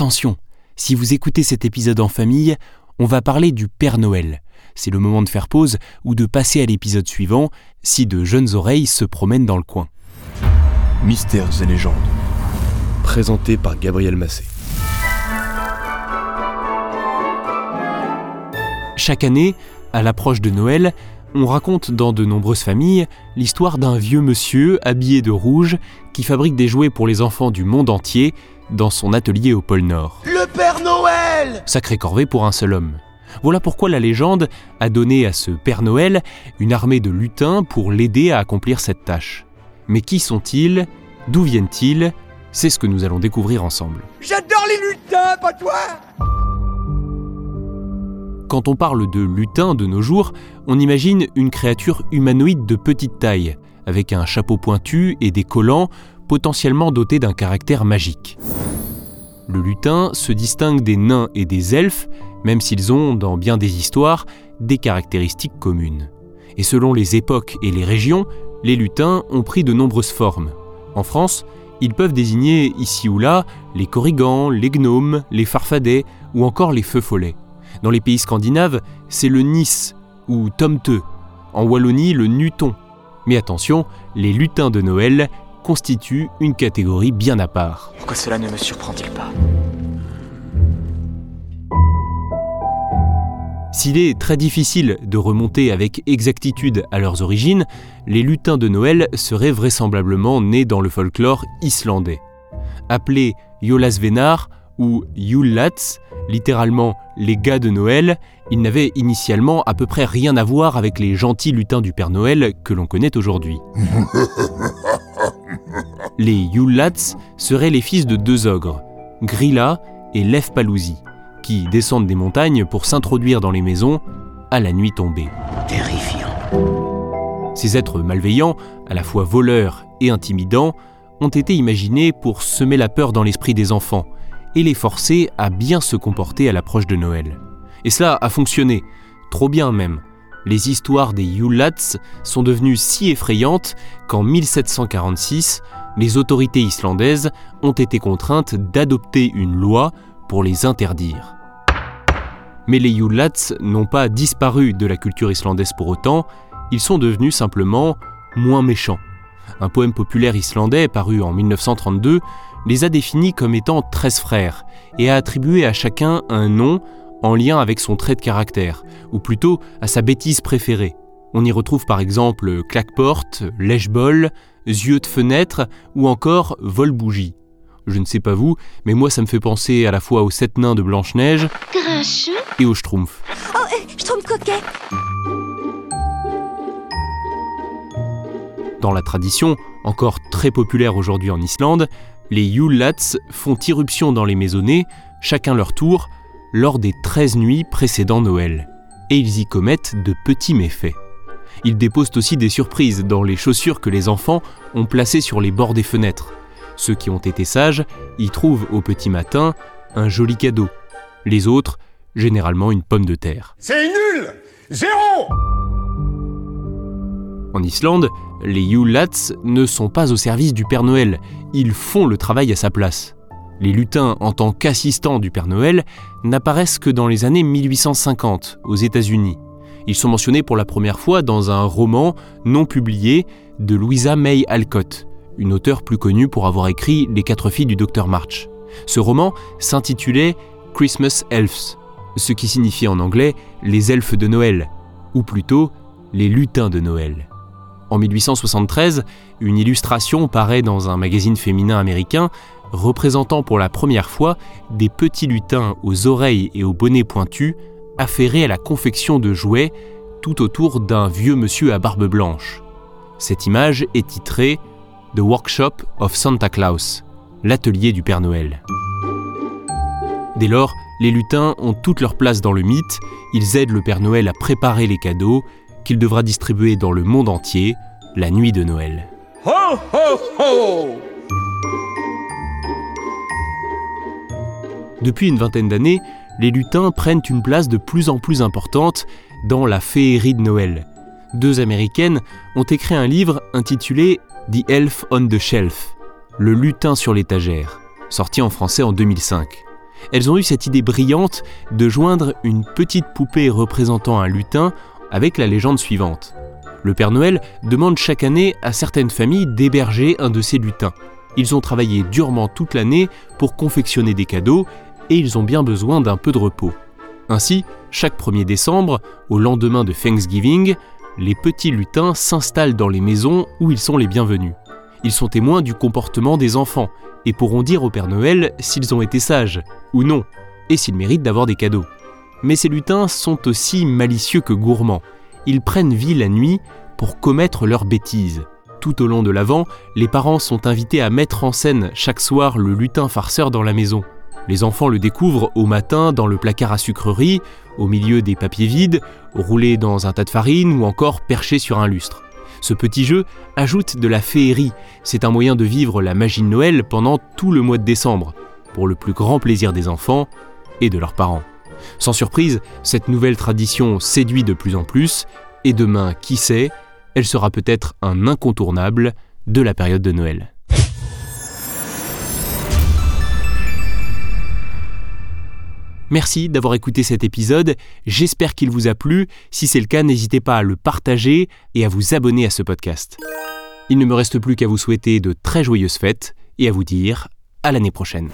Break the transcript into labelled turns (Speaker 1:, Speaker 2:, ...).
Speaker 1: attention, si vous écoutez cet épisode en famille, on va parler du Père Noël. C'est le moment de faire pause ou de passer à l'épisode suivant si de jeunes oreilles se promènent dans le coin.
Speaker 2: Mystères et légendes. Présenté par Gabriel Massé.
Speaker 1: Chaque année, à l'approche de Noël, on raconte dans de nombreuses familles l'histoire d'un vieux monsieur habillé de rouge qui fabrique des jouets pour les enfants du monde entier dans son atelier au pôle Nord.
Speaker 3: Le Père Noël
Speaker 1: Sacré corvée pour un seul homme. Voilà pourquoi la légende a donné à ce Père Noël une armée de lutins pour l'aider à accomplir cette tâche. Mais qui sont-ils? D'où viennent-ils? C'est ce que nous allons découvrir ensemble.
Speaker 3: J'adore les lutins, pas toi?
Speaker 1: Quand on parle de lutin de nos jours, on imagine une créature humanoïde de petite taille, avec un chapeau pointu et des collants potentiellement dotés d'un caractère magique. Le lutin se distingue des nains et des elfes, même s'ils ont, dans bien des histoires, des caractéristiques communes. Et selon les époques et les régions, les lutins ont pris de nombreuses formes. En France, ils peuvent désigner ici ou là les corrigans, les gnomes, les farfadets ou encore les feux follets. Dans les pays scandinaves, c'est le nis ou tomteux. En Wallonie, le nuton. Mais attention, les lutins de Noël constituent une catégorie bien à part.
Speaker 4: Pourquoi cela ne me surprend-il pas
Speaker 1: S'il est très difficile de remonter avec exactitude à leurs origines, les lutins de Noël seraient vraisemblablement nés dans le folklore islandais. Appelés Jólasveinar ou Júllats, littéralement les gars de Noël, ils n'avaient initialement à peu près rien à voir avec les gentils lutins du Père Noël que l'on connaît aujourd'hui. Les Júllats seraient les fils de deux ogres, Grilla et Lefpalouzi, qui descendent des montagnes pour s'introduire dans les maisons à la nuit tombée.
Speaker 3: Terrifiant.
Speaker 1: Ces êtres malveillants, à la fois voleurs et intimidants, ont été imaginés pour semer la peur dans l'esprit des enfants et les forcer à bien se comporter à l'approche de Noël. Et cela a fonctionné, trop bien même. Les histoires des Júllats sont devenues si effrayantes qu'en 1746, les autorités islandaises ont été contraintes d'adopter une loi pour les interdire. Mais les Júllats n'ont pas disparu de la culture islandaise pour autant, ils sont devenus simplement moins méchants. Un poème populaire islandais paru en 1932 les a définis comme étant 13 frères et a attribué à chacun un nom en lien avec son trait de caractère, ou plutôt à sa bêtise préférée. On y retrouve par exemple claque-porte, lèche-bol, yeux de fenêtre ou encore vol-bougie. Je ne sais pas vous, mais moi ça me fait penser à la fois aux sept nains de Blanche-Neige et aux Schtroumpfs.
Speaker 5: Oh, euh, coquet
Speaker 1: Dans la tradition, encore très populaire aujourd'hui en Islande, les Yule-Lads font irruption dans les maisonnées, chacun leur tour, lors des 13 nuits précédant Noël. Et ils y commettent de petits méfaits. Ils déposent aussi des surprises dans les chaussures que les enfants ont placées sur les bords des fenêtres. Ceux qui ont été sages y trouvent au petit matin un joli cadeau. Les autres, généralement une pomme de terre.
Speaker 3: C'est nul Zéro
Speaker 1: En Islande, les Yule-Lads ne sont pas au service du Père Noël, ils font le travail à sa place. Les lutins, en tant qu'assistants du Père Noël, n'apparaissent que dans les années 1850 aux États-Unis. Ils sont mentionnés pour la première fois dans un roman non publié de Louisa May Alcott, une auteure plus connue pour avoir écrit Les quatre filles du docteur March. Ce roman s'intitulait Christmas Elves, ce qui signifie en anglais les elfes de Noël, ou plutôt les lutins de Noël. En 1873, une illustration paraît dans un magazine féminin américain représentant pour la première fois des petits lutins aux oreilles et aux bonnets pointus affairés à la confection de jouets tout autour d'un vieux monsieur à barbe blanche. Cette image est titrée The Workshop of Santa Claus, l'atelier du Père Noël. Dès lors, les lutins ont toute leur place dans le mythe, ils aident le Père Noël à préparer les cadeaux qu'il devra distribuer dans le monde entier la nuit de Noël.
Speaker 3: Ho ho ho
Speaker 1: Depuis une vingtaine d'années, les lutins prennent une place de plus en plus importante dans la féerie de Noël. Deux américaines ont écrit un livre intitulé The Elf on the Shelf, Le lutin sur l'étagère, sorti en français en 2005. elles ont eu cette idée brillante de joindre une petite poupée représentant un lutin avec la légende suivante. Le Père Noël demande chaque année à certaines familles d'héberger un de ces lutins. Ils ont travaillé durement toute l'année pour confectionner des cadeaux et ils ont bien besoin d'un peu de repos. Ainsi, chaque 1er décembre, au lendemain de Thanksgiving, les petits lutins s'installent dans les maisons où ils sont les bienvenus. Ils sont témoins du comportement des enfants et pourront dire au Père Noël s'ils ont été sages ou non, et s'ils méritent d'avoir des cadeaux. Mais ces lutins sont aussi malicieux que gourmands. Ils prennent vie la nuit pour commettre leurs bêtises. Tout au long de l'Avent, les parents sont invités à mettre en scène chaque soir le lutin farceur dans la maison. Les enfants le découvrent au matin dans le placard à sucrerie, au milieu des papiers vides, roulés dans un tas de farine ou encore perché sur un lustre. Ce petit jeu ajoute de la féerie. C'est un moyen de vivre la magie de Noël pendant tout le mois de décembre, pour le plus grand plaisir des enfants et de leurs parents. Sans surprise, cette nouvelle tradition séduit de plus en plus, et demain, qui sait, elle sera peut-être un incontournable de la période de Noël. Merci d'avoir écouté cet épisode, j'espère qu'il vous a plu. Si c'est le cas, n'hésitez pas à le partager et à vous abonner à ce podcast. Il ne me reste plus qu'à vous souhaiter de très joyeuses fêtes et à vous dire à l'année prochaine.